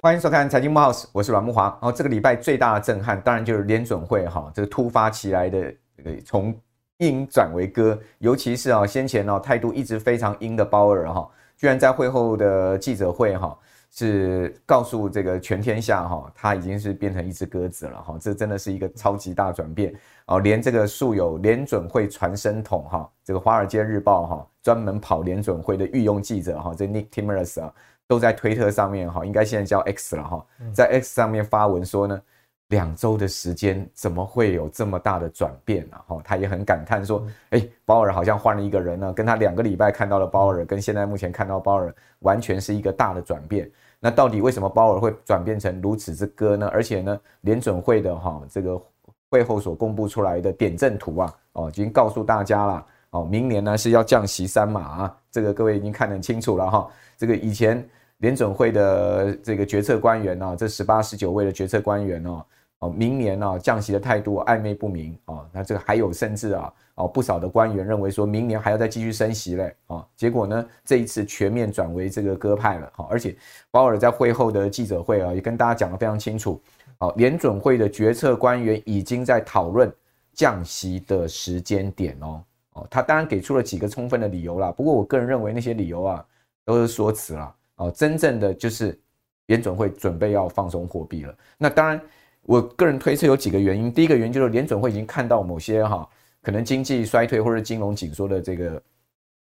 欢迎收看财经慕 House，我是阮木华。然后这个礼拜最大的震撼，当然就是联准会哈这个突发奇来的这个从鹰转为鸽，尤其是啊先前呢态度一直非常鹰的鲍尔哈，居然在会后的记者会哈是告诉这个全天下哈，他已经是变成一只鸽子了哈，这真的是一个超级大转变哦，连这个素有联准会传声筒哈，这个华尔街日报哈专门跑联准会的御用记者哈，这 Nick Timiraos 啊。都在推特上面哈，应该现在叫 X 了哈，在 X 上面发文说呢，两周的时间怎么会有这么大的转变呢？哈，他也很感叹说，哎，鲍尔好像换了一个人呢，跟他两个礼拜看到的鲍尔，跟现在目前看到鲍尔完全是一个大的转变。那到底为什么鲍尔会转变成如此之歌呢？而且呢，联准会的哈这个会后所公布出来的点阵图啊，哦，已经告诉大家了，哦，明年呢是要降息三码啊，这个各位已经看得很清楚了哈，这个以前。联准会的这个决策官员啊，这十八、十九位的决策官员哦，哦，明年呢降息的态度暧昧不明啊。那这个还有甚至啊，哦不少的官员认为说明年还要再继续升息嘞啊。结果呢，这一次全面转为这个鸽派了哈。而且鲍尔在会后的记者会啊，也跟大家讲得非常清楚。哦，联准会的决策官员已经在讨论降息的时间点哦。哦，他当然给出了几个充分的理由啦。不过我个人认为那些理由啊，都是说辞啦。哦，真正的就是联准会准备要放松货币了。那当然，我个人推测有几个原因。第一个原因就是联准会已经看到某些哈可能经济衰退或者金融紧缩的这个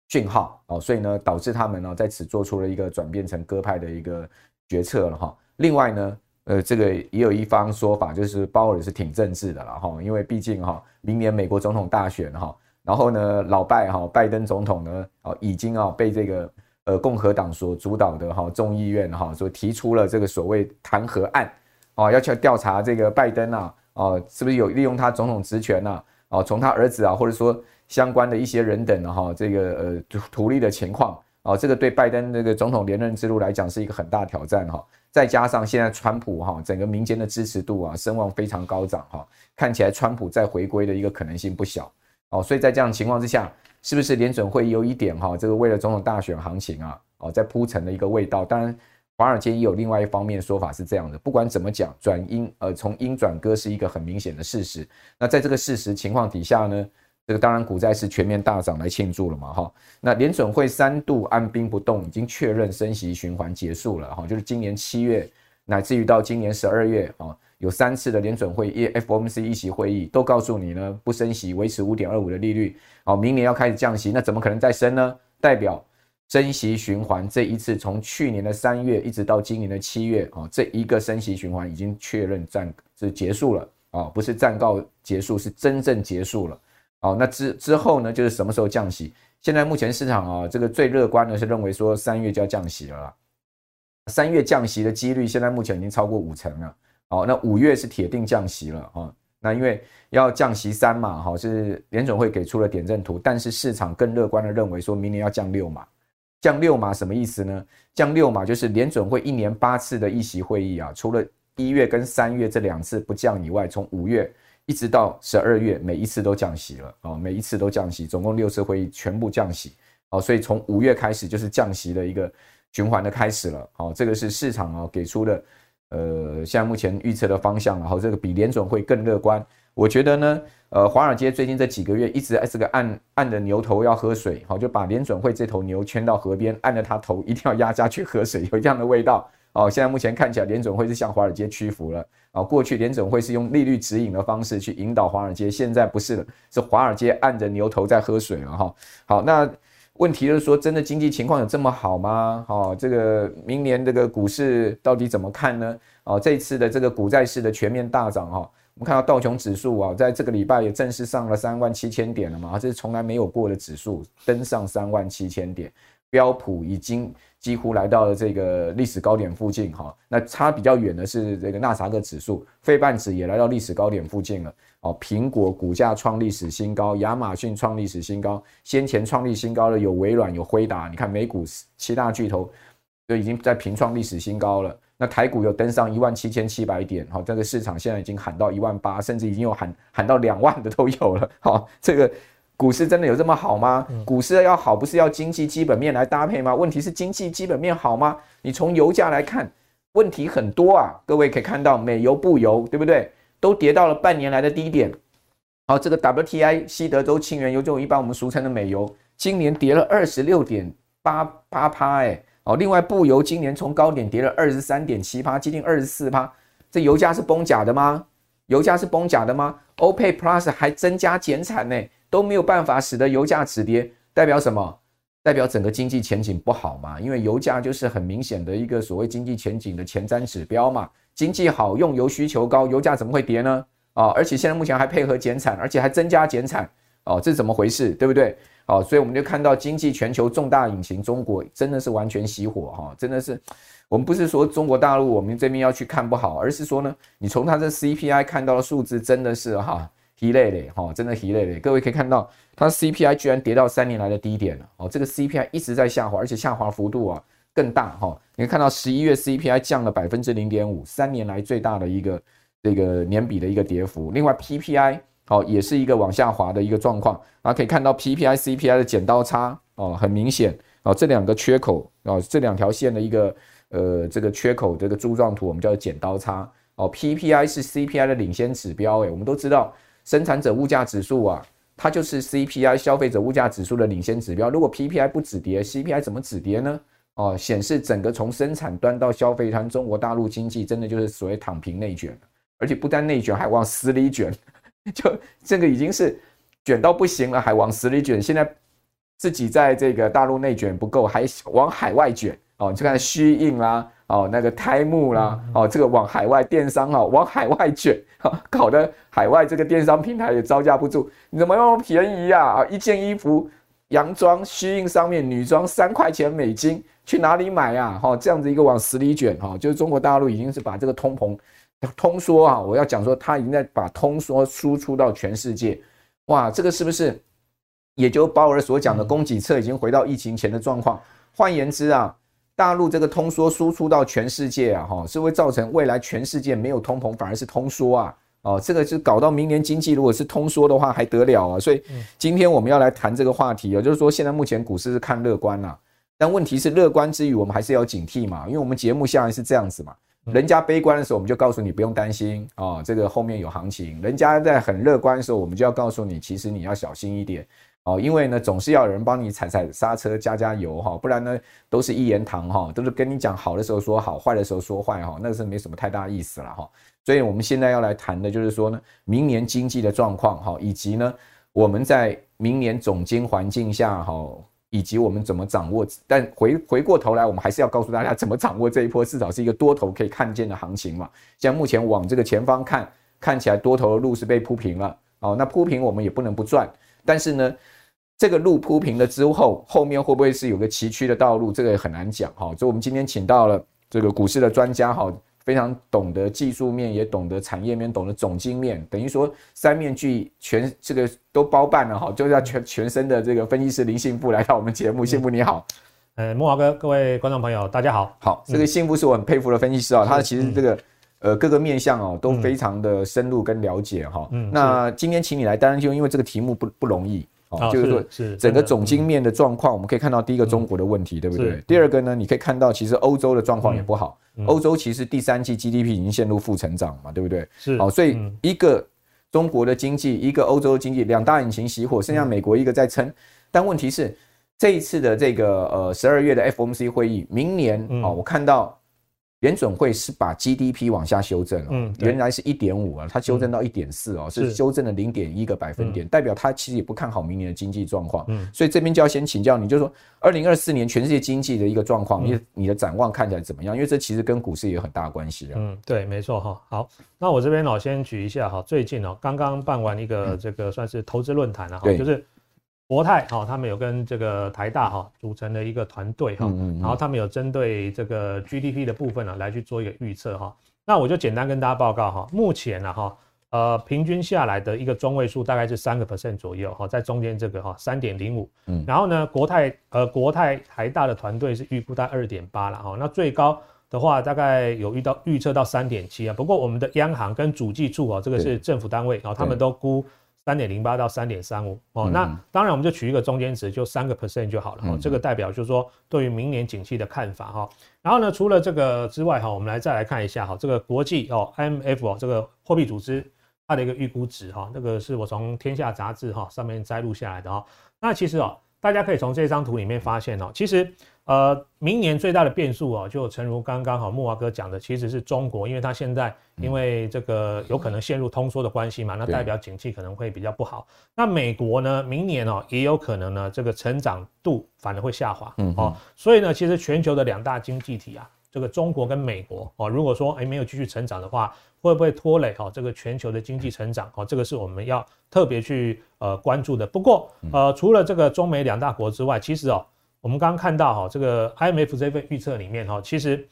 讯号哦，所以呢导致他们呢在此做出了一个转变成鸽派的一个决策了哈。另外呢，呃，这个也有一方说法就是鲍尔是挺政治的了哈，因为毕竟哈明年美国总统大选哈，然后呢老拜哈拜登总统呢哦已经啊被这个。呃，共和党所主导的哈众议院哈，所提出了这个所谓弹劾案，哦，要去调查这个拜登啊，哦，是不是有利用他总统职权呐？哦，从他儿子啊，或者说相关的一些人等哈，这个呃图利的情况，哦，这个对拜登这个总统连任之路来讲是一个很大挑战哈。再加上现在川普哈，整个民间的支持度啊，声望非常高涨哈，看起来川普再回归的一个可能性不小，哦，所以在这样的情况之下。是不是联准会有一点哈，这个为了总统大选行情啊，哦，在铺陈的一个味道。当然，华尔街也有另外一方面说法是这样的。不管怎么讲，转鹰呃，从鹰转鸽是一个很明显的事实。那在这个事实情况底下呢，这个当然股债是全面大涨来庆祝了嘛哈。那联准会三度按兵不动，已经确认升息循环结束了哈，就是今年七月乃至于到今年十二月啊。有三次的联准会 FOMC 一席会议都告诉你呢，不升息，维持五点二五的利率。好，明年要开始降息，那怎么可能再升呢？代表升息循环这一次从去年的三月一直到今年的七月啊，这一个升息循环已经确认暂是结束了啊，不是暂告结束，是真正结束了。好，那之之后呢，就是什么时候降息？现在目前市场啊，这个最乐观的是认为说三月就要降息了。三月降息的几率现在目前已经超过五成了。好，那五月是铁定降息了哈。那因为要降息三嘛哈，是联准会给出了点阵图，但是市场更乐观的认为说明年要降六嘛。降六码什么意思呢？降六码就是联准会一年八次的议息会议啊，除了一月跟三月这两次不降以外，从五月一直到十二月，每一次都降息了啊，每一次都降息，总共六次会议全部降息。啊，所以从五月开始就是降息的一个循环的开始了。啊，这个是市场啊给出的。呃，现在目前预测的方向，然后这个比联准会更乐观。我觉得呢，呃，华尔街最近这几个月一直这个按按着牛头要喝水，好，就把联准会这头牛牵到河边，按着它头一定要压下去喝水，有这样的味道。哦，现在目前看起来联准会是向华尔街屈服了。啊，过去联准会是用利率指引的方式去引导华尔街，现在不是了，是华尔街按着牛头在喝水了哈。好，那。问题就是说，真的经济情况有这么好吗？哦，这个明年这个股市到底怎么看呢？哦，这次的这个股债市的全面大涨哈，我们看到道琼指数啊，在这个礼拜也正式上了三万七千点了嘛，这是从来没有过的指数，登上三万七千点。标普已经几乎来到了这个历史高点附近哈，那差比较远的是这个纳斯达克指数，费半指也来到历史高点附近了。哦，苹果股价创历史新高，亚马逊创历史新高，先前创历新高的有微软、有辉达，你看美股七大巨头就已经在平创历史新高了。那台股又登上一万七千七百点，好，这个市场现在已经喊到一万八，甚至已经有喊喊到两万的都有了。好，这个股市真的有这么好吗？股市要好，不是要经济基本面来搭配吗？问题是经济基本面好吗？你从油价来看，问题很多啊。各位可以看到，美油、布油，对不对？都跌到了半年来的低点。好，这个 WTI 西德州轻原油，就一般我们俗称的美油，今年跌了二十六点八八趴，哎，哦，另外布油今年从高点跌了二十三点七趴，接近二十四趴。这油价是崩假的吗？油价是崩假的吗？OPEC Plus 还增加减产呢，都没有办法使得油价止跌，代表什么？代表整个经济前景不好嘛？因为油价就是很明显的一个所谓经济前景的前瞻指标嘛。经济好，用油需求高，油价怎么会跌呢？啊，而且现在目前还配合减产，而且还增加减产，哦，这是怎么回事？对不对？哦，所以我们就看到经济全球重大引擎中国真的是完全熄火哈，真的是。我们不是说中国大陆我们这边要去看不好，而是说呢，你从它的 CPI 看到的数字真的是哈，疲累累哈，真的疲累累。各位可以看到，它 CPI 居然跌到三年来的低点了哦，这个 CPI 一直在下滑，而且下滑幅度啊更大哈。你看到十一月 CPI 降了百分之零点五，三年来最大的一个这个年比的一个跌幅。另外 PPI 好也是一个往下滑的一个状况，啊，可以看到 PPI CPI 的剪刀差哦，很明显哦，这两个缺口哦，这两条线的一个。呃，这个缺口这个柱状图我们叫剪刀差哦。PPI 是 CPI 的领先指标，诶，我们都知道生产者物价指数啊，它就是 CPI 消费者物价指数的领先指标。如果 PPI 不止跌，CPI 怎么止跌呢？哦，显示整个从生产端到消费端，中国大陆经济真的就是所谓躺平内卷，而且不但内卷，还往死里卷，就这个已经是卷到不行了，还往死里卷。现在自己在这个大陆内卷不够，还往海外卷。哦，你就看虚印啦，哦，那个胎木啦，哦，这个往海外电商啊，往海外卷，搞得海外这个电商平台也招架不住。你怎么那么便宜呀？啊，一件衣服洋装虚印上面女装三块钱美金，去哪里买呀？哈，这样子一个往死里卷，哈，就是中国大陆已经是把这个通膨通缩啊，我要讲说，他已经在把通缩输出到全世界。哇，这个是不是？也就鲍尔所讲的供给侧已经回到疫情前的状况。换言之啊。大陆这个通缩输出到全世界啊，哈，是会造成未来全世界没有通膨，反而是通缩啊，哦，这个是搞到明年经济如果是通缩的话，还得了啊？所以今天我们要来谈这个话题啊，就是说现在目前股市是看乐观呐，但问题是乐观之余，我们还是要警惕嘛，因为我们节目下来是这样子嘛，人家悲观的时候，我们就告诉你不用担心啊，这个后面有行情；人家在很乐观的时候，我们就要告诉你，其实你要小心一点。哦，因为呢，总是要有人帮你踩踩刹车、加加油哈，不然呢，都是一言堂哈，都是跟你讲好的时候说好，坏的时候说坏哈，那是没什么太大意思了哈。所以我们现在要来谈的就是说呢，明年经济的状况哈，以及呢，我们在明年总经环境下哈，以及我们怎么掌握。但回回过头来，我们还是要告诉大家怎么掌握这一波，至少是一个多头可以看见的行情嘛。像目前往这个前方看，看起来多头的路是被铺平了哦，那铺平我们也不能不赚，但是呢。这个路铺平了之后，后面会不会是有个崎岖的道路？这个也很难讲哈。所以，我们今天请到了这个股市的专家哈，非常懂得技术面，也懂得产业面，懂得总经面，等于说三面具全，这个都包办了哈。就是要全全身的这个分析师林信富来到我们节目，信富你好。呃，木华哥，各位观众朋友，大家好。好，这个信富是我很佩服的分析师啊，他其实这个呃各个面向哦都非常的深入跟了解哈。嗯。那今天请你来，当然就因为这个题目不不容易。哦，就是说，是整个总经面的状况，我们可以看到第一个中国的问题，对不对？第二个呢，你可以看到其实欧洲的状况也不好，欧洲其实第三季 GDP 已经陷入负成长嘛，对不对？是。好，所以一个中国的经济，一个欧洲的经济，两大引擎熄火，剩下美国一个在撑。但问题是，这一次的这个呃十二月的 FOMC 会议，明年哦，我看到。联准会是把 GDP 往下修正了，嗯，原来是一点五啊，它修正到一点四哦，是修正了零点一个百分点，代表它其实也不看好明年的经济状况，嗯，所以这边就要先请教你，就是说二零二四年全世界经济的一个状况，你你的展望看起来怎么样？因为这其实跟股市也有很大的关系啊。嗯，对，没错哈。好，那我这边我先举一下哈，最近哦刚刚办完一个这个算是投资论坛了哈，就是。国泰哈，他们有跟这个台大哈组成了一个团队哈，然后他们有针对这个 GDP 的部分呢来去做一个预测哈。那我就简单跟大家报告哈，目前呢哈，呃，平均下来的一个中位数大概是三个 percent 左右哈，在中间这个哈三点零五，嗯，然后呢，国泰呃国泰台大的团队是预估在二点八了哈，那最高的话大概有遇到预测到三点七啊，不过我们的央行跟主计处啊，这个是政府单位，然后他们都估。三点零八到三点三五哦。那当然我们就取一个中间值，就三个 percent 就好了哦。这个代表就是说对于明年景气的看法哈。然后呢，除了这个之外哈，我们来再来看一下哈，这个国际哦 IMF 哦这个货币组织它的一个预估值哈，那个是我从天下杂志哈上面摘录下来的哈。那其实哦，大家可以从这张图里面发现哦，其实。呃，明年最大的变数哦，就诚如刚刚好木华哥讲的，其实是中国，因为它现在因为这个有可能陷入通缩的关系嘛，那代表景气可能会比较不好。那美国呢，明年哦也有可能呢，这个成长度反而会下滑，嗯哦，所以呢，其实全球的两大经济体啊，这个中国跟美国哦，如果说哎没有继续成长的话，会不会拖累哦这个全球的经济成长哦？这个是我们要特别去呃关注的。不过呃，除了这个中美两大国之外，其实哦。我们刚刚看到哈，这个 IMF 这份预测里面哈，其实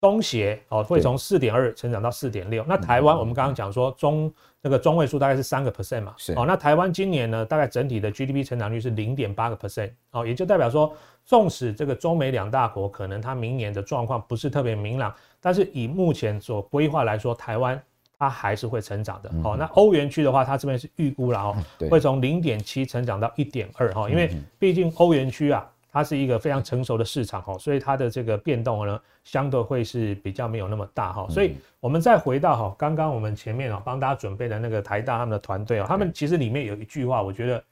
东协哦会从四点二成长到四点六。那台湾我们刚刚讲说中那个中位数大概是三个 percent 嘛，是哦。那台湾今年呢，大概整体的 GDP 成长率是零点八个 percent 哦，也就代表说，纵使这个中美两大国可能它明年的状况不是特别明朗，但是以目前所规划来说，台湾它还是会成长的。哦，那欧元区的话，它这边是预估了哦，会从零点七成长到一点二哈，因为毕竟欧元区啊。它是一个非常成熟的市场哈，所以它的这个变动呢，相对会是比较没有那么大哈。所以我们再回到哈，刚刚我们前面啊帮大家准备的那个台大他们的团队啊，他们其实里面有一句话，我觉得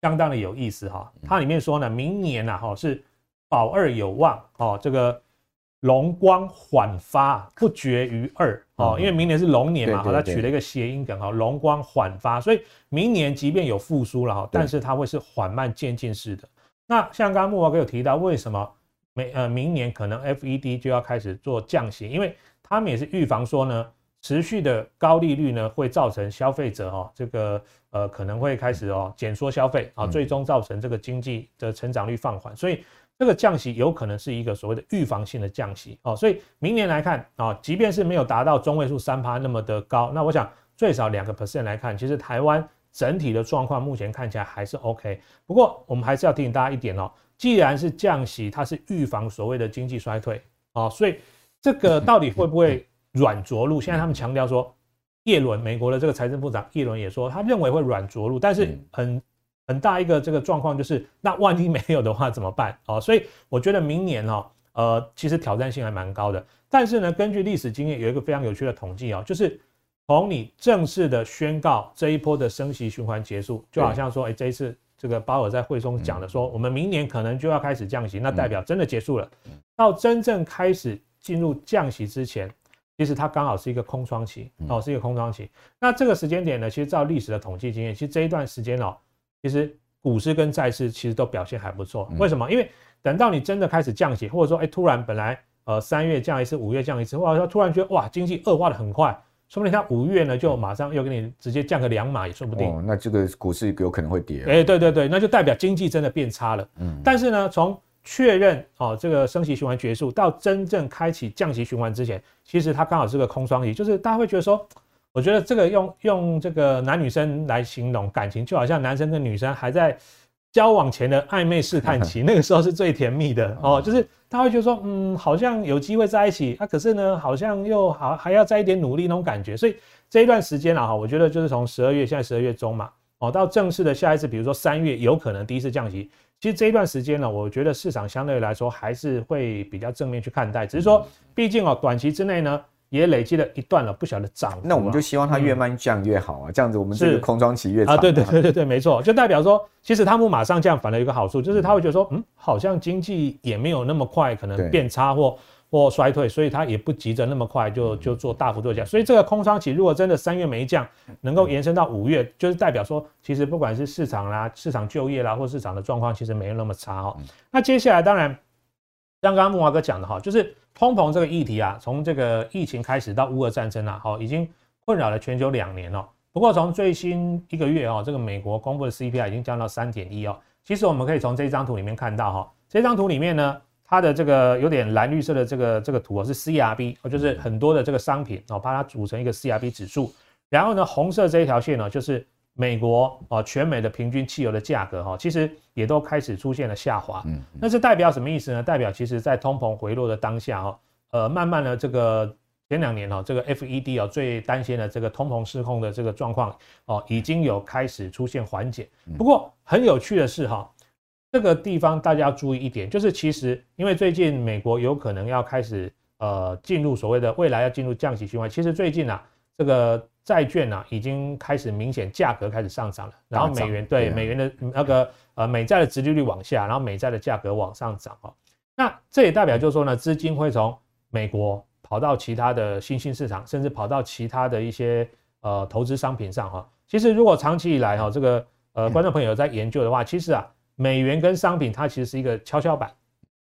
相当的有意思哈。它里面说呢，明年呐哈是保二有望哦，这个龙光缓发不绝于二哦，因为明年是龙年嘛，它取了一个谐音梗哈，龙光缓发，所以明年即便有复苏了哈，但是它会是缓慢渐进式的。那像刚刚木华哥有提到，为什么每呃明年可能 FED 就要开始做降息？因为他们也是预防说呢，持续的高利率呢会造成消费者哦这个呃可能会开始哦减缩消费啊，最终造成这个经济的成长率放缓，所以这个降息有可能是一个所谓的预防性的降息哦。所以明年来看啊，即便是没有达到中位数三趴那么的高，那我想最少两个 percent 来看，其实台湾。整体的状况目前看起来还是 OK，不过我们还是要提醒大家一点哦，既然是降息，它是预防所谓的经济衰退啊，所以这个到底会不会软着陆？现在他们强调说，耶伦美国的这个财政部长耶伦也说，他认为会软着陆，但是很很大一个这个状况就是，那万一没有的话怎么办啊？所以我觉得明年哦，呃，其实挑战性还蛮高的，但是呢，根据历史经验，有一个非常有趣的统计哦，就是。从你正式的宣告这一波的升息循环结束，就好像说，哎，这一次这个鲍尔在会中讲的说，我们明年可能就要开始降息，那代表真的结束了。到真正开始进入降息之前，其实它刚好是一个空窗期哦，是一个空窗期。那这个时间点呢，其实照历史的统计经验，其实这一段时间哦，其实股市跟债市其实都表现还不错。为什么？因为等到你真的开始降息，或者说，哎，突然本来呃三月降一次，五月降一次，或者说突然觉得哇，经济恶化的很快。说不定他五月呢，就马上又给你直接降个两码也说不定。哦，那这个股市有可能会跌。哎，对对对，那就代表经济真的变差了。嗯，但是呢，从确认哦这个升息循环结束到真正开启降息循环之前，其实它刚好是个空窗期，就是大家会觉得说，我觉得这个用用这个男女生来形容感情，就好像男生跟女生还在。交往前的暧昧试探期，那个时候是最甜蜜的哦，就是他会觉得说，嗯，好像有机会在一起，啊，可是呢，好像又好还要再一点努力那种感觉，所以这一段时间啊，哈，我觉得就是从十二月，现在十二月中嘛，哦，到正式的下一次，比如说三月有可能第一次降息，其实这一段时间呢，我觉得市场相对来说还是会比较正面去看待，只是说，毕竟哦，短期之内呢。也累积了一段了，不晓得涨。那我们就希望它越慢降越好啊，嗯、这样子我们这个空窗期越长啊。对对对对对，没错，就代表说，其实他们马上降，反而有一个好处，就是他会觉得说，嗯，好像经济也没有那么快可能变差或或衰退，所以他也不急着那么快就就做大幅度降。所以这个空窗期如果真的三月没降，能够延伸到五月，就是代表说，其实不管是市场啦、市场就业啦，或市场的状况，其实没有那么差哈。那接下来当然，像刚刚木华哥讲的哈，就是。通膨这个议题啊，从这个疫情开始到乌俄战争啊，好，已经困扰了全球两年了。不过从最新一个月哦，这个美国公布的 CPI 已经降到三点一哦。其实我们可以从这张图里面看到哈，这张图里面呢，它的这个有点蓝绿色的这个这个图哦，是 CRB 哦，就是很多的这个商品哦，把它组成一个 CRB 指数。然后呢，红色这一条线呢，就是。美国啊，全美的平均汽油的价格哈，其实也都开始出现了下滑。嗯，那这代表什么意思呢？代表其实在通膨回落的当下哈，呃，慢慢的这个前两年哦，这个 FED 哦最担心的这个通膨失控的这个状况哦，已经有开始出现缓解。不过很有趣的是哈，这个地方大家要注意一点，就是其实因为最近美国有可能要开始呃进入所谓的未来要进入降息循环，其实最近啊这个债券啊已经开始明显价格开始上涨了，然后美元对美元的那个呃美债的殖利率往下，然后美债的价格往上涨哦。那这也代表就是说呢，资金会从美国。跑到其他的新兴市场，甚至跑到其他的一些呃投资商品上哈。其实如果长期以来哈，这个呃 观众朋友在研究的话，其实啊美元跟商品它其实是一个跷跷板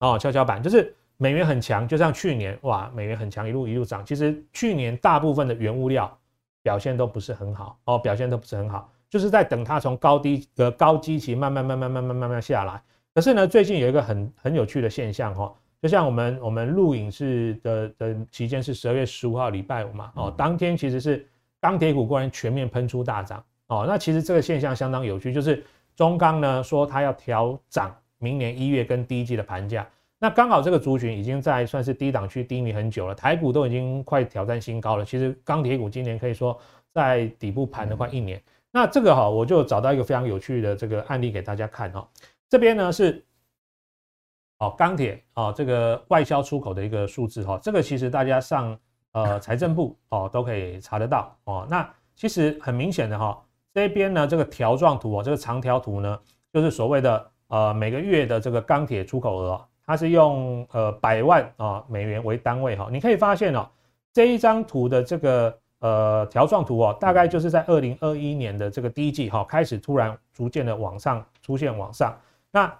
哦，跷跷板就是美元很强，就像去年哇美元很强，一路一路涨。其实去年大部分的原物料表现都不是很好哦，表现都不是很好，就是在等它从高低呃高基期慢慢慢慢慢慢慢慢下来。可是呢，最近有一个很很有趣的现象哈。就像我们我们录影是的的期间是十二月十五号礼拜五嘛，哦，当天其实是钢铁股果然全面喷出大涨哦，那其实这个现象相当有趣，就是中钢呢说它要调涨明年一月跟第一季的盘价，那刚好这个族群已经在算是低档区低迷很久了，台股都已经快挑战新高了，其实钢铁股今年可以说在底部盘了快一年，那这个哈我就找到一个非常有趣的这个案例给大家看哈，这边呢是。哦，钢铁哦，这个外销出口的一个数字哈，这个其实大家上呃财政部哦都可以查得到哦。那其实很明显的哈，这边呢这个条状图哦，这个长条图呢，就是所谓的呃每个月的这个钢铁出口额，它是用呃百万啊美元为单位哈。你可以发现哦，这一张图的这个呃条状图哦，大概就是在二零二一年的这个第一季哈，开始突然逐渐的往上出现往上那。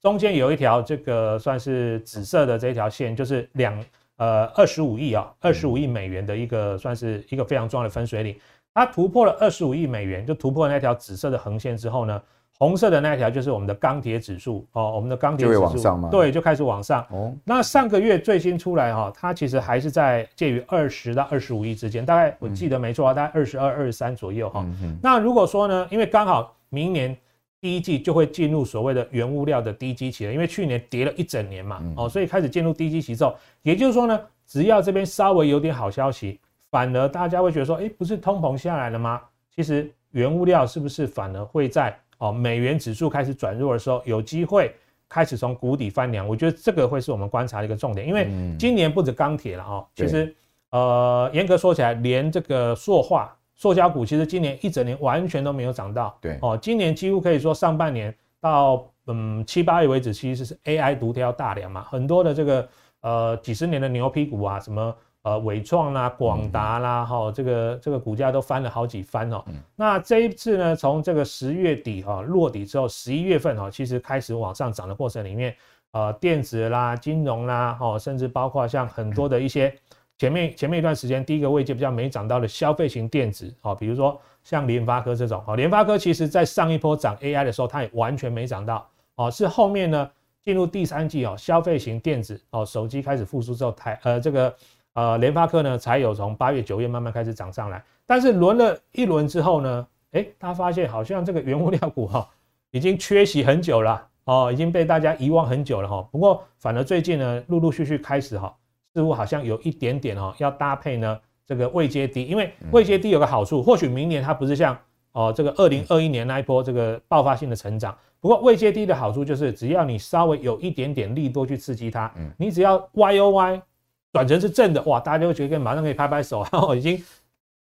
中间有一条这个算是紫色的这条线，就是两呃二十五亿啊，二十五亿美元的一个算是一个非常重要的分水岭。它突破了二十五亿美元，就突破了那条紫色的横线之后呢，红色的那条就是我们的钢铁指数哦，我们的钢铁指数往上吗？对，就开始往上。哦，那上个月最新出来哈，它其实还是在介于二十到二十五亿之间，大概我记得没错啊，大概二十二、二十三左右哈。那如果说呢，因为刚好明年。第一季就会进入所谓的原物料的低基期了，因为去年跌了一整年嘛，哦，所以开始进入低基期之后，也就是说呢，只要这边稍微有点好消息，反而大家会觉得说，哎，不是通膨下来了吗？其实原物料是不是反而会在哦美元指数开始转弱的时候，有机会开始从谷底翻凉？我觉得这个会是我们观察的一个重点，因为今年不止钢铁了哦，其实呃严格说起来，连这个塑化。塑胶股其实今年一整年完全都没有涨到，对哦，今年几乎可以说上半年到嗯七八月为止，其实是 AI 独挑大梁嘛，很多的这个呃几十年的牛皮股啊，什么呃伟创啦、广达啦，哈、哦，这个这个股价都翻了好几番哦。嗯、那这一次呢，从这个十月底哈、哦、落底之后，十一月份哈、哦，其实开始往上涨的过程里面，呃，电子啦、金融啦，哦，甚至包括像很多的一些。前面前面一段时间，第一个位阶比较没涨到的消费型电子，哦，比如说像联发科这种，哦，联发科其实在上一波涨 AI 的时候，它也完全没涨到，哦，是后面呢进入第三季哦，消费型电子哦，手机开始复苏之后，台呃这个呃联发科呢才有从八月九月慢慢开始涨上来，但是轮了一轮之后呢，诶，他发现好像这个原物料股哈已经缺席很久了，哦，已经被大家遗忘很久了哈，不过反而最近呢陆陆续续开始哈。似乎好像有一点点哦，要搭配呢这个未接低，因为未接低有个好处，或许明年它不是像哦这个二零二一年那一波这个爆发性的成长，不过未接低的好处就是只要你稍微有一点点利多去刺激它，你只要 Y O Y 转成是正的，哇，大家就会觉得马上可以拍拍手，然后已经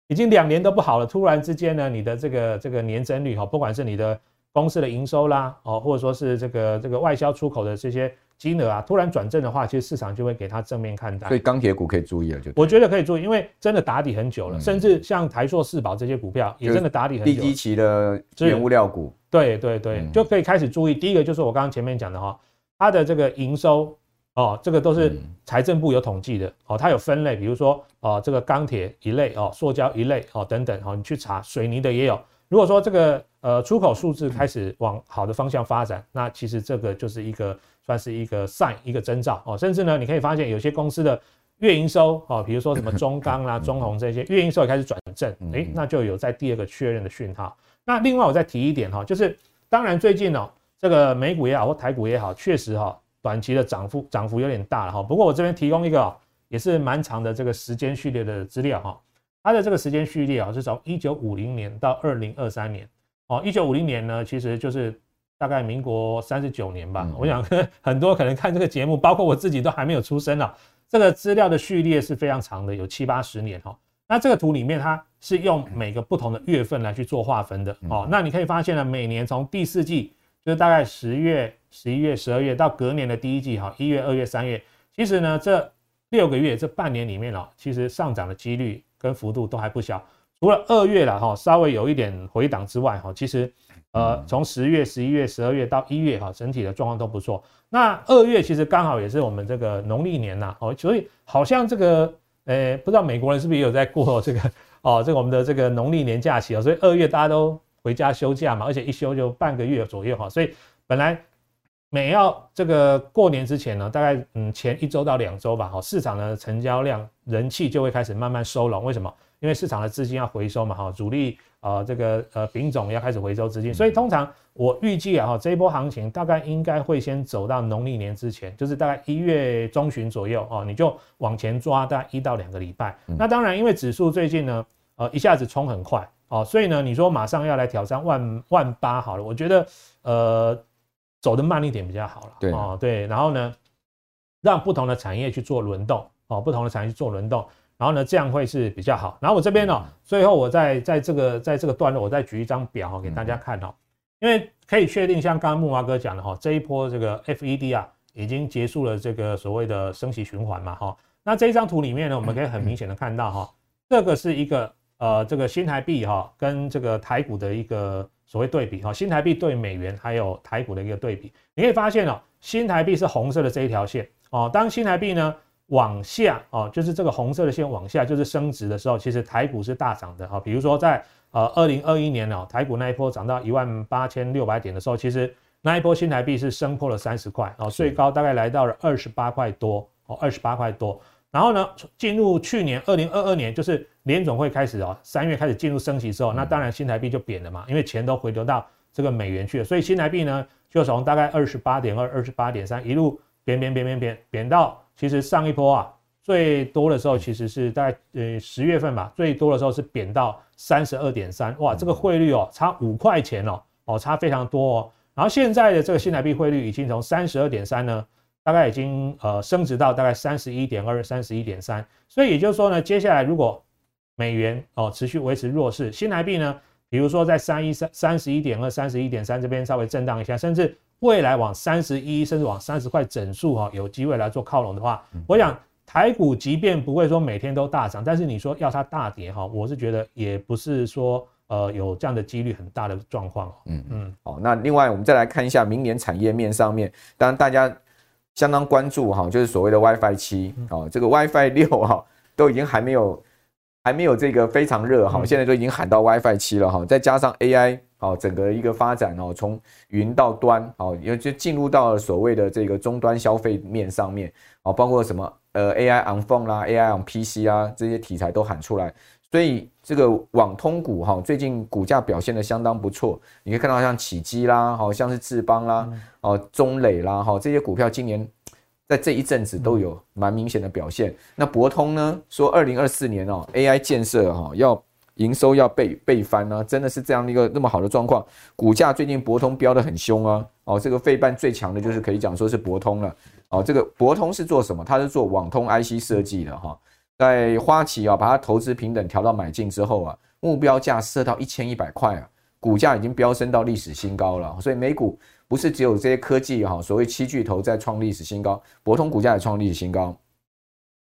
已经两年都不好了，突然之间呢，你的这个这个年增率哈，不管是你的公司的营收啦，哦，或者说是这个这个外销出口的这些。金额啊，突然转正的话，其实市场就会给它正面看待。所以钢铁股可以注意了，就我觉得可以注意，因为真的打底很久了，嗯、甚至像台塑、四宝这些股票也真的打底很久。低基期的原物料股，对对对，嗯、就可以开始注意。第一个就是我刚刚前面讲的哈，它的这个营收哦，这个都是财政部有统计的哦，它有分类，比如说哦，这个钢铁一类哦，塑胶一类哦等等哦，你去查水泥的也有。如果说这个呃出口数字开始往好的方向发展，那其实这个就是一个。算是一个 sign，一个征兆哦，甚至呢，你可以发现有些公司的月营收哦，比如说什么 中钢啦、中红这些月营收也开始转正，诶，那就有在第二个确认的讯号。那另外我再提一点哈，就是当然最近哦，这个美股也好或台股也好，确实哈，短期的涨幅涨幅有点大了哈。不过我这边提供一个也是蛮长的这个时间序列的资料哈。它的这个时间序列啊，是从一九五零年到二零二三年哦。一九五零年呢，其实就是大概民国三十九年吧。我想很多可能看这个节目，包括我自己都还没有出生呢。这个资料的序列是非常长的，有七八十年哈。那这个图里面，它是用每个不同的月份来去做划分的哦。那你可以发现呢，每年从第四季，就是大概十月、十一月、十二月到隔年的第一季哈，一月、二月、三月，其实呢，这六个月这半年里面哦，其实上涨的几率跟幅度都还不小。除了二月了哈，稍微有一点回档之外哈，其实呃，从十月、十一月、十二月到一月哈，整体的状况都不错。那二月其实刚好也是我们这个农历年呐，哦，所以好像这个。诶，不知道美国人是不是也有在过这个哦，这个我们的这个农历年假期啊，所以二月大家都回家休假嘛，而且一休就半个月左右哈，所以本来每要这个过年之前呢，大概嗯前一周到两周吧，哈，市场的成交量人气就会开始慢慢收拢，为什么？因为市场的资金要回收嘛，哈，主力啊这个呃丙种要开始回收资金，所以通常我预计啊哈，这一波行情大概应该会先走到农历年之前，就是大概一月中旬左右哦，你就往前抓大概一到两个礼拜。那当然，因为指数最近呢，呃一下子冲很快哦，所以呢，你说马上要来挑战万万八好了，我觉得呃走得慢一点比较好了。对哦，对，然后呢，让不同的产业去做轮动哦，不同的产业去做轮动。然后呢，这样会是比较好。然后我这边呢，最后我再在这个在这个段落，我再举一张表给大家看哈。因为可以确定，像刚刚木华哥讲的哈，这一波这个 FED 啊，已经结束了这个所谓的升息循环嘛哈。那这一张图里面呢，我们可以很明显的看到哈，这个是一个呃这个新台币哈跟这个台股的一个所谓对比哈，新台币对美元还有台股的一个对比。你可以发现哦，新台币是红色的这一条线哦，当新台币呢。往下哦，就是这个红色的线往下，就是升值的时候，其实台股是大涨的哈。比如说在呃二零二一年哦，台股那一波涨到一万八千六百点的时候，其实那一波新台币是升破了三十块哦，最高大概来到了二十八块多哦，二十八块多。然后呢，进入去年二零二二年，就是联总会开始哦，三月开始进入升息之后，那当然新台币就贬了嘛，因为钱都回流到这个美元去了，所以新台币呢就从大概二十八点二、二十八点三一路贬贬贬贬贬贬到。其实上一波啊，最多的时候其实是大概呃十月份吧，最多的时候是贬到三十二点三，哇，这个汇率哦差五块钱哦，哦差非常多哦。然后现在的这个新台币汇率已经从三十二点三呢，大概已经呃升值到大概三十一点二、三十一点三。所以也就是说呢，接下来如果美元哦持续维持弱势，新台币呢，比如说在三一三三十一点二、三十一点三这边稍微震荡一下，甚至。未来往三十一甚至往三十块整数哈，有机会来做靠拢的话，我想台股即便不会说每天都大涨，但是你说要它大跌哈，我是觉得也不是说呃有这样的几率很大的状况。嗯嗯，好，那另外我们再来看一下明年产业面上面，当然大家相当关注哈，就是所谓的 WiFi 七哦，这个 WiFi 六哈都已经还没有还没有这个非常热哈，现在都已经喊到 WiFi 七了哈，再加上 AI。哦，整个一个发展哦，从云到端，哦，因为就进入到了所谓的这个终端消费面上面，哦，包括什么呃 AI on phone 啦，AI on PC 啊，这些题材都喊出来，所以这个网通股哈，最近股价表现的相当不错。你可以看到像启基啦，好像是智邦啦，哦，中磊啦，哈，这些股票今年在这一阵子都有蛮明显的表现。那博通呢，说二零二四年哦，AI 建设哈要。营收要倍倍翻呢、啊，真的是这样的一个那么好的状况。股价最近博通飙得很凶啊！哦，这个费半最强的就是可以讲说是博通了。哦，这个博通是做什么？它是做网通 IC 设计的哈。在花旗啊，把它投资平等调到买进之后啊，目标价设到一千一百块啊，股价已经飙升到历史新高了。所以美股不是只有这些科技哈，所谓七巨头在创历史新高，博通股价也创历史新高。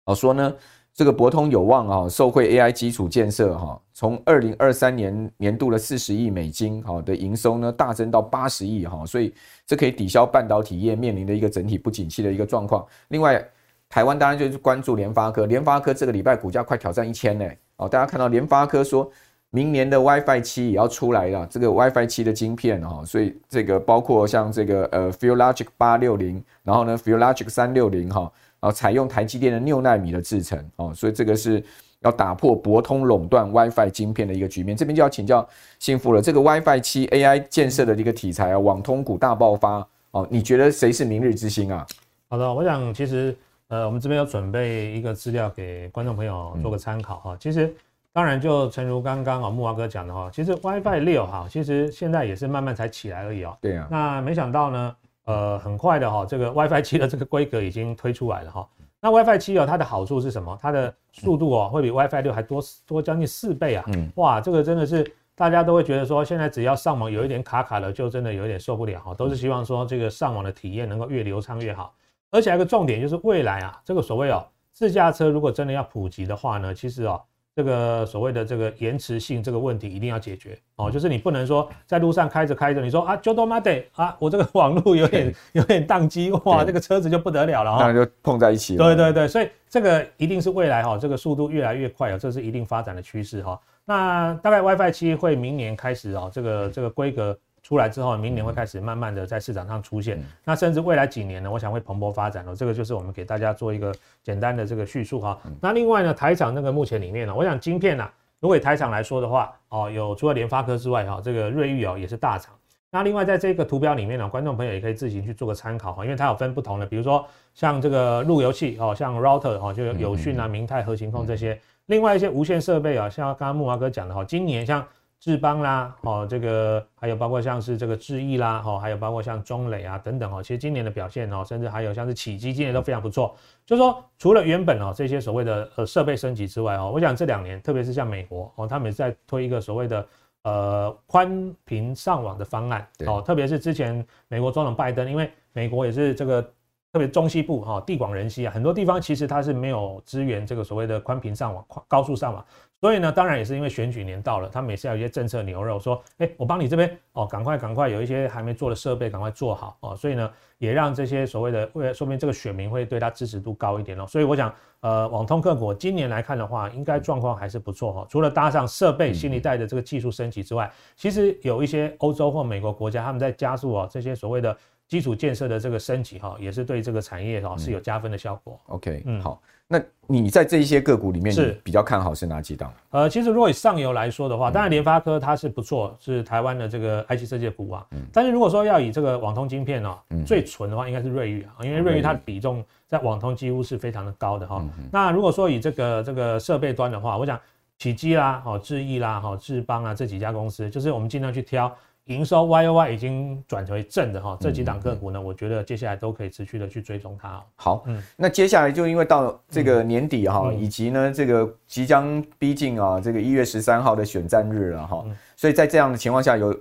好说呢。这个博通有望啊，受惠 AI 基础建设哈，从二零二三年年度的四十亿美金哈的营收呢，大增到八十亿哈，所以这可以抵消半导体业面临的一个整体不景气的一个状况。另外，台湾当然就是关注联发科，联发科这个礼拜股价快挑战一千呢，哦，大家看到联发科说明年的 WiFi 七也要出来了，这个 WiFi 七的晶片哈，所以这个包括像这个呃 Fillogic 八六零，然后呢 Fillogic 三六零哈。然后，采用台积电的六奈米的制程哦，所以这个是要打破博通垄断 WiFi 晶片的一个局面。这边就要请教信富了，这个 WiFi 七 AI 建设的一个题材啊，网通股大爆发哦，你觉得谁是明日之星啊？好的，我想其实呃，我们这边有准备一个资料给观众朋友做个参考哈。其实，当然就诚如刚刚啊木华哥讲的哈，其实 WiFi 六哈，其实现在也是慢慢才起来而已哦。对啊。那没想到呢，呃，很快的哈，这个 WiFi 七的这个规格已经推出来了哈。那 WiFi 七哦，它的好处是什么？它的速度哦，会比 WiFi 六还多多将近四倍啊！嗯，哇，这个真的是大家都会觉得说，现在只要上网有一点卡卡的，就真的有一点受不了哈。都是希望说这个上网的体验能够越流畅越好。而且还有一个重点就是未来啊，这个所谓哦，自驾车如果真的要普及的话呢，其实哦。这个所谓的这个延迟性这个问题一定要解决哦，就是你不能说在路上开着开着，你说啊 jodomatic 啊，我这个网络有点 有点宕机，哇，这个车子就不得了了哈，那就碰在一起了。对对对，所以这个一定是未来哈，这个速度越来越快啊，这是一定发展的趋势哈。那大概 WiFi 七会明年开始哦，这个这个规格。出来之后，明年会开始慢慢的在市场上出现，嗯、那甚至未来几年呢，我想会蓬勃发展了。这个就是我们给大家做一个简单的这个叙述哈。嗯、那另外呢，台厂那个目前里面呢，我想晶片呢、啊，如果以台厂来说的话，哦，有除了联发科之外哈，这个瑞昱哦也是大厂。那另外在这个图表里面呢，观众朋友也可以自行去做个参考哈，因为它有分不同的，比如说像这个路由器哦，像 router 哦，就有友讯啊、明泰、合勤控这些。另外一些无线设备啊，像刚刚木华哥讲的哈，今年像。智邦啦，哦，这个还有包括像是这个智毅啦，哦，还有包括像中磊啊等等哦，其实今年的表现哦，甚至还有像是启基今年都非常不错。就是说，除了原本哦这些所谓的呃设备升级之外哦，我想这两年，特别是像美国哦，他们也在推一个所谓的呃宽频上网的方案哦，特别是之前美国总统拜登，因为美国也是这个特别中西部哈地广人稀啊，很多地方其实它是没有支援这个所谓的宽频上网、高速上网。所以呢，当然也是因为选举年到了，他每次要有一些政策牛肉，说，哎，我帮你这边哦，赶快赶快有一些还没做的设备，赶快做好哦。所以呢，也让这些所谓的，为了说明这个选民会对他支持度高一点哦。所以我想，呃，网通客国今年来看的话，应该状况还是不错哈。除了搭上设备新一代的这个技术升级之外，其实有一些欧洲或美国国家他们在加速哦这些所谓的基础建设的这个升级哈，也是对这个产业哈是有加分的效果。OK，嗯，好。那你在这一些个股里面，是比较看好是哪几档？呃，其实如果以上游来说的话，当然联发科它是不错，是台湾的这个 IC 设计的股啊。嗯。但是如果说要以这个网通晶片哦，最纯的话，应该是瑞昱啊，因为瑞昱它的比重在网通几乎是非常的高的哈。那如果说以这个这个设备端的话，我想启基啦、哦智毅啦、哈智邦啊这几家公司，就是我们尽量去挑。营收 Y O Y 已经转为正的哈，这几档个股呢，我觉得接下来都可以持续的去追踪它。好，嗯，那接下来就因为到这个年底哈，以及呢这个即将逼近啊这个一月十三号的选战日了哈，所以在这样的情况下，有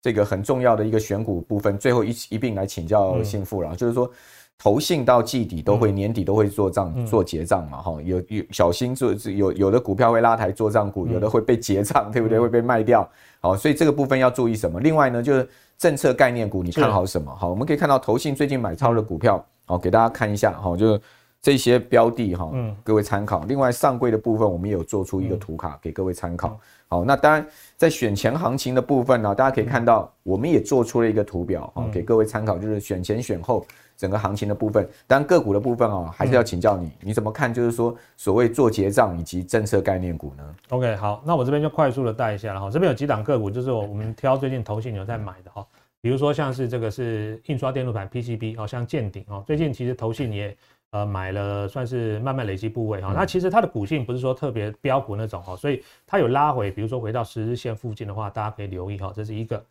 这个很重要的一个选股部分，最后一一并来请教信富了，就是说。投信到季底都会年底都会做账做结账嘛哈，有有小心做有有的股票会拉抬做账股，有的会被结账，对不对？会被卖掉，好，所以这个部分要注意什么？另外呢，就是政策概念股，你看好什么？好，我们可以看到投信最近买超的股票，好，给大家看一下哈，就是这些标的哈，各位参考。另外上柜的部分，我们也有做出一个图卡给各位参考。好，那当然在选前行情的部分呢，大家可以看到，我们也做出了一个图表啊，给各位参考，就是选前选后。整个行情的部分，当然个股的部分啊，还是要请教你，你怎么看？就是说，所谓做结账以及政策概念股呢？OK，好，那我这边就快速的带一下了哈。这边有几档个股，就是我我们挑最近投信有在买的哈。比如说像是这个是印刷电路板 PCB 哦，像健鼎哦，最近其实投信也呃买了，算是慢慢累积部位哈。那其实它的股性不是说特别飙股那种哈，所以它有拉回，比如说回到十日线附近的话，大家可以留意哈，这是一个。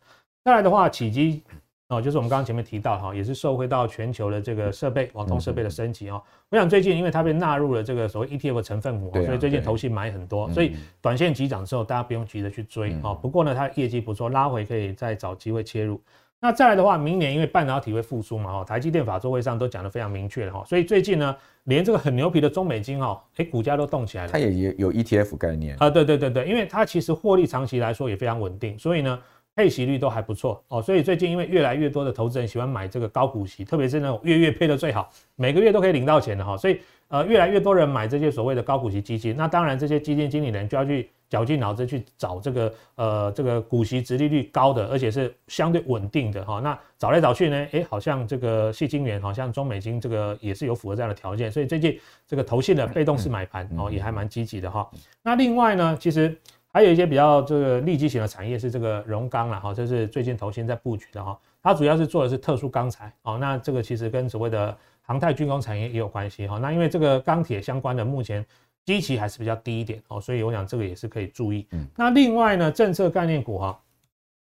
再来的话，起基。哦，就是我们刚刚前面提到哈，也是受惠到全球的这个设备、网通设备的升级哦。我想最近因为它被纳入了这个所谓 ETF 成分股，所以最近投信买很多，所以短线急涨之后，大家不用急着去追啊。不过呢，它的业绩不错，拉回可以再找机会切入。那再来的话，明年因为半导体会复苏嘛，哈，台积电法说会上都讲得非常明确了哈，所以最近呢，连这个很牛皮的中美金哦，哎，股价都动起来了。它也也有 ETF 概念啊，对对对对，因为它其实获利长期来说也非常稳定，所以呢。配息率都还不错哦，所以最近因为越来越多的投资人喜欢买这个高股息，特别是那种月月配的最好，每个月都可以领到钱的哈，所以呃越来越多人买这些所谓的高股息基金，那当然这些基金经理人就要去绞尽脑汁去找这个呃这个股息殖利率高的，而且是相对稳定的哈。那找来找去呢，诶，好像这个矽晶圆，好像中美晶这个也是有符合这样的条件，所以最近这个投信的被动式买盘哦也还蛮积极的哈。那另外呢，其实。还有一些比较这个利基型的产业是这个荣钢了哈，这是最近投信在布局的哈，它主要是做的是特殊钢材哦，那这个其实跟所谓的航太军工产业也有关系哈，那因为这个钢铁相关的目前基期还是比较低一点哦，所以我想这个也是可以注意。嗯，那另外呢，政策概念股哈，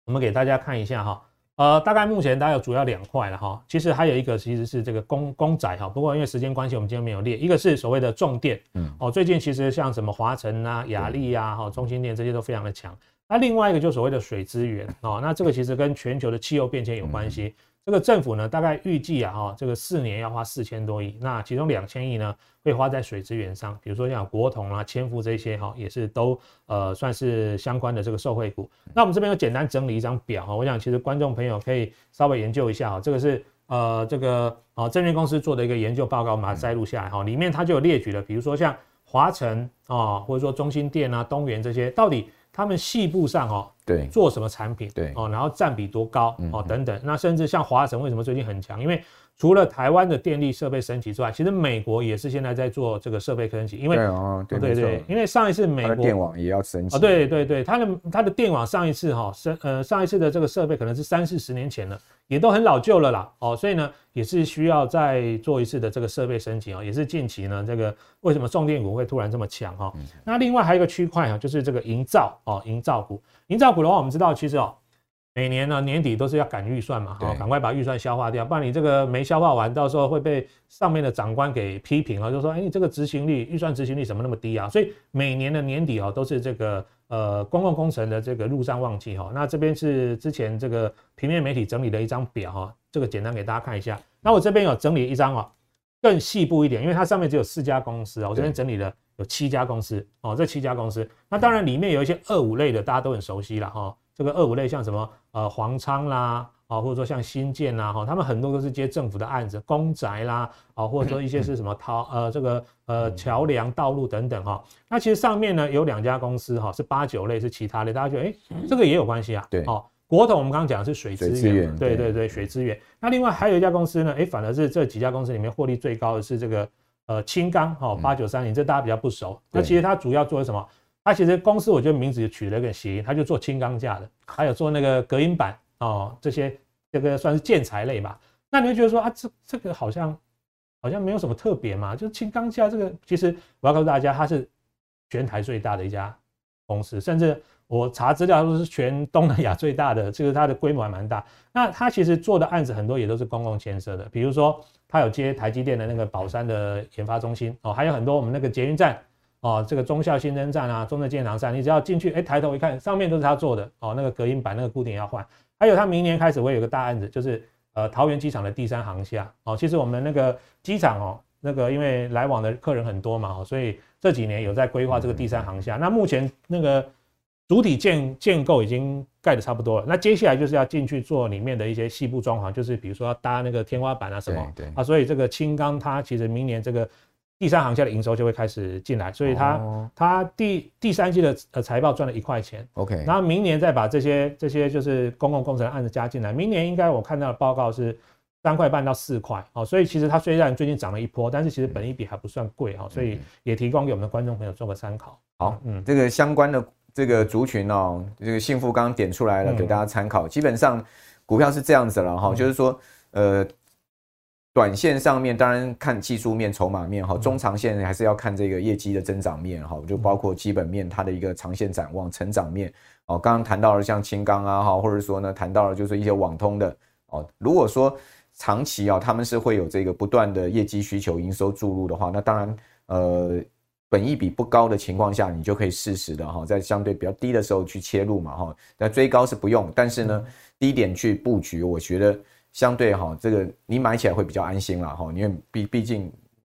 我们给大家看一下哈。呃，大概目前大概有主要两块了哈，其实还有一个其实是这个公公仔哈，不过因为时间关系，我们今天没有列。一个是所谓的重电，嗯，哦，最近其实像什么华晨啊、亚力啊、哈、中心电这些都非常的强。那另外一个就所谓的水资源哦，那这个其实跟全球的气候变迁有关系。这个政府呢，大概预计啊，哈，这个四年要花四千多亿，那其中两千亿呢会花在水资源上，比如说像国统啊、千富这些哈，也是都呃算是相关的这个受惠股。那我们这边有简单整理一张表哈，我想其实观众朋友可以稍微研究一下哈，这个是呃这个啊证券公司做的一个研究报告，我们把它摘录下来哈，里面它就有列举了，比如说像华城啊，或者说中心店啊、东元这些，到底。他们细部上哦，对，做什么产品，对哦，然后占比多高哦，等等。那甚至像华晨为什么最近很强？因为除了台湾的电力设备升级之外，其实美国也是现在在做这个设备升级。因为对哦，对对对，因为上一次美国电网也要升级。哦，对对对，它的它的电网上一次哈升呃上一次的这个设备可能是三四十年前了。也都很老旧了啦，哦，所以呢，也是需要再做一次的这个设备升级哦，也是近期呢，这个为什么重电股会突然这么强哈？那另外还有一个区块啊，就是这个营造哦，营造股，营造股的话，我们知道其实哦，每年呢年底都是要赶预算嘛，哦，赶快把预算消化掉，不然你这个没消化完，到时候会被上面的长官给批评了，就说哎，你这个执行率、预算执行率怎么那么低啊？所以每年的年底哦，都是这个。呃，公共工程的这个入账旺季哈，那这边是之前这个平面媒体整理的一张表哈，这个简单给大家看一下。那我这边有整理一张哦，更细部一点，因为它上面只有四家公司啊，我这边整理了有七家公司哦，这七家公司，那当然里面有一些二五类的，大家都很熟悉了哈。这个二五类像什么呃黄昌啦。啊，或者说像新建啦，哈，他们很多都是接政府的案子，公宅啦，啊，或者说一些是什么桥呃这个呃桥梁道路等等哈。那其实上面呢有两家公司哈，是八九类是其他的，大家觉得哎、欸，这个也有关系啊。对，哦，国统我们刚刚讲的是水资源，对对对，水资源。那另外还有一家公司呢，哎，反而是这几家公司里面获利最高的是这个呃青钢哈八九三零，这大家比较不熟。那其实它主要做的什么？它其实公司我觉得名字取了一个谐音，它就做轻钢架的，还有做那个隔音板。哦，这些这个算是建材类吧。那你会觉得说啊，这这个好像好像没有什么特别嘛？就是轻钢架这个，其实我要告诉大家，它是全台最大的一家公司，甚至我查资料都是全东南亚最大的，这个它的规模还蛮大。那它其实做的案子很多也都是公共建设的，比如说它有接台积电的那个宝山的研发中心哦，还有很多我们那个捷运站哦，这个中校新生站啊、中正纪念堂站，你只要进去，哎，抬头一看，上面都是他做的哦，那个隔音板、那个固定要换。还有，他明年开始会有个大案子，就是呃桃园机场的第三航厦哦。其实我们那个机场哦，那个因为来往的客人很多嘛，哦所以这几年有在规划这个第三航厦。那目前那个主体建建构已经盖的差不多了，那接下来就是要进去做里面的一些细部装潢，就是比如说要搭那个天花板啊什么，对啊，所以这个轻钢它其实明年这个。第三航厦的营收就会开始进来，所以它它第第三季的呃财报赚了一块钱，OK，然后明年再把这些这些就是公共工程案子加进来，明年应该我看到的报告是三块半到四块哦，所以其实它虽然最近涨了一波，但是其实本益比还不算贵哈，所以也提供给我们的观众朋友做个参考。好，嗯，这个相关的这个族群哦，这个幸福刚刚点出来了，给大家参考。基本上股票是这样子了哈，就是说呃。短线上面当然看技术面、筹码面哈，中长线还是要看这个业绩的增长面哈，就包括基本面它的一个长线展望、成长面哦。刚刚谈到了像轻钢啊哈，或者说呢谈到了就是一些网通的哦。如果说长期啊，他们是会有这个不断的业绩需求、营收注入的话，那当然呃，本益比不高的情况下，你就可以适时的哈，在相对比较低的时候去切入嘛哈。那追高是不用，但是呢，低点去布局，我觉得。相对哈，这个你买起来会比较安心啦哈，因为毕毕竟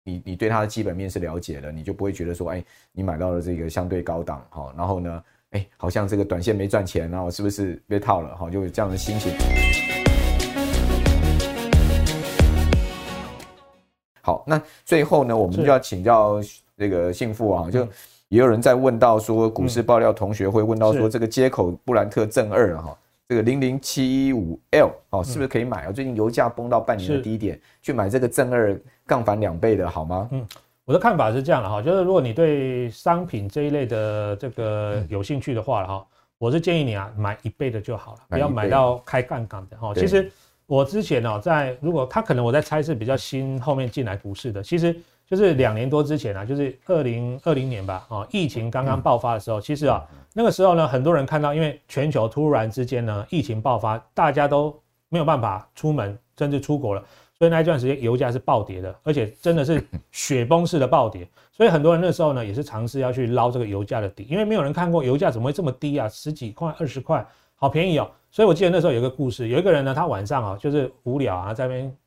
你你对它的基本面是了解的，你就不会觉得说，哎，你买到了这个相对高档哈，然后呢，哎，好像这个短线没赚钱，然后是不是被套了哈，就有这样的心情。好，那最后呢，我们就要请教这个幸富啊，就也有人在问到说，股市爆料同学会问到说，这个接口布兰特正二哈。这个零零七一五 L 哦，是不是可以买啊？最近油价崩到半年的低点，去买这个正二杠反两倍的好吗？嗯，我的看法是这样的哈，就是如果你对商品这一类的这个有兴趣的话哈，我是建议你啊买一倍的就好了，不要买到开杠杆的哈。其实我之前呢，在如果他可能我在猜是比较新后面进来股市的，其实就是两年多之前啊，就是二零二零年吧啊，疫情刚刚爆发的时候，其实啊那个时候呢，很多人看到因为全球突然之间呢疫情爆发，大家都没有办法出门，甚至出国了。所以那一段时间油价是暴跌的，而且真的是雪崩式的暴跌。所以很多人那时候呢也是尝试要去捞这个油价的底，因为没有人看过油价怎么会这么低啊，十几块、二十块，好便宜哦。所以我记得那时候有一个故事，有一个人呢，他晚上啊就是无聊啊，在那边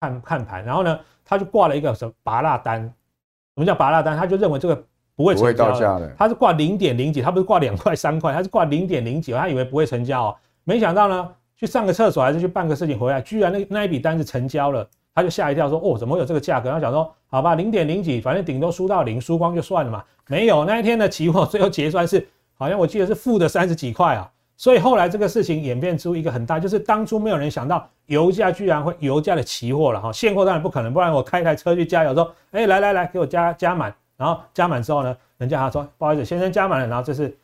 看看盘，然后呢他就挂了一个什么拔蜡单，什么叫拔蜡单？他就认为这个不会成交的，他是挂零点零几，他不是挂两块三块，他是挂零点零几，他以为不会成交哦，没想到呢。去上个厕所还是去办个事情回来，居然那那一笔单子成交了，他就吓一跳说：“哦，怎么会有这个价格？”他想说：“好吧，零点零几，反正顶多输到零，输光就算了嘛。”没有，那一天的期货最后结算是好像我记得是负的三十几块啊。所以后来这个事情演变出一个很大，就是当初没有人想到油价居然会油价的期货了哈，现货当然不可能，不然我开一台车去加油说：“哎，来来来，给我加加满。”然后加满之后呢，人家他说：“不好意思，先生加满了。”然后这是。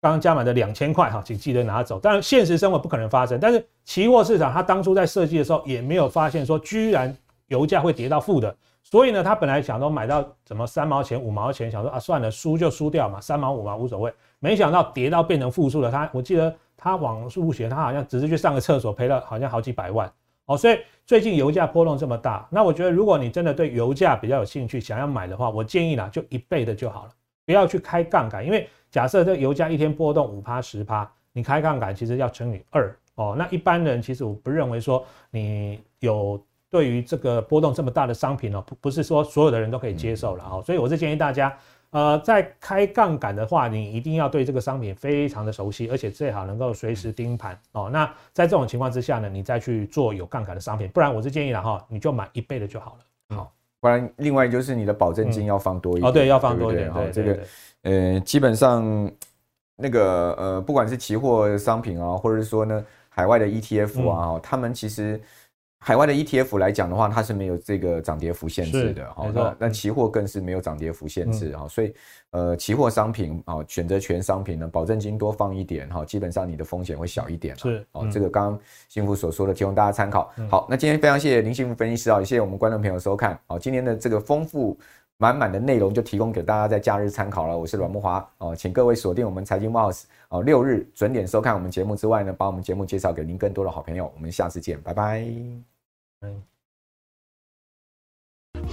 刚加满的两千块哈，请记得拿走。当然，现实生活不可能发生，但是期货市场它当初在设计的时候也没有发现说，居然油价会跌到负的。所以呢，他本来想说买到怎么三毛钱、五毛钱，想说啊算了，输就输掉嘛，三毛五毛无所谓。没想到跌到变成负数了。他我记得他网路学，他好像只是去上个厕所赔了好像好几百万哦。所以最近油价波动这么大，那我觉得如果你真的对油价比较有兴趣，想要买的话，我建议啦，就一倍的就好了，不要去开杠杆，因为。假设这油价一天波动五趴十趴，你开杠杆其实要乘以二哦。那一般人其实我不认为说你有对于这个波动这么大的商品哦，不不是说所有的人都可以接受了哦。所以我是建议大家，呃，在开杠杆的话，你一定要对这个商品非常的熟悉，而且最好能够随时盯盘哦。那在这种情况之下呢，你再去做有杠杆的商品，不然我是建议了哈，你就买一倍的就好了。好，不然另外就是你的保证金要放多一点、嗯、哦，对，要放多一点。对，这个。呃，基本上那个呃，不管是期货商品啊，或者是说呢，海外的 ETF 啊，嗯、他们其实海外的 ETF 来讲的话，它是没有这个涨跌幅限制的，好，那那期货更是没有涨跌幅限制哈，嗯、所以呃，期货商品啊，选择权商品呢，保证金多放一点哈，基本上你的风险会小一点。是，哦，这个刚刚幸福所说的，提供大家参考。嗯、好，那今天非常谢谢林幸福分析师啊，也谢谢我们观众朋友收看。好，今天的这个丰富。满满的内容就提供给大家在假日参考了。我是阮慕华哦，请各位锁定我们财经慕 House 哦，六日准点收看我们节目之外呢，把我们节目介绍给您更多的好朋友。我们下次见，拜拜。nine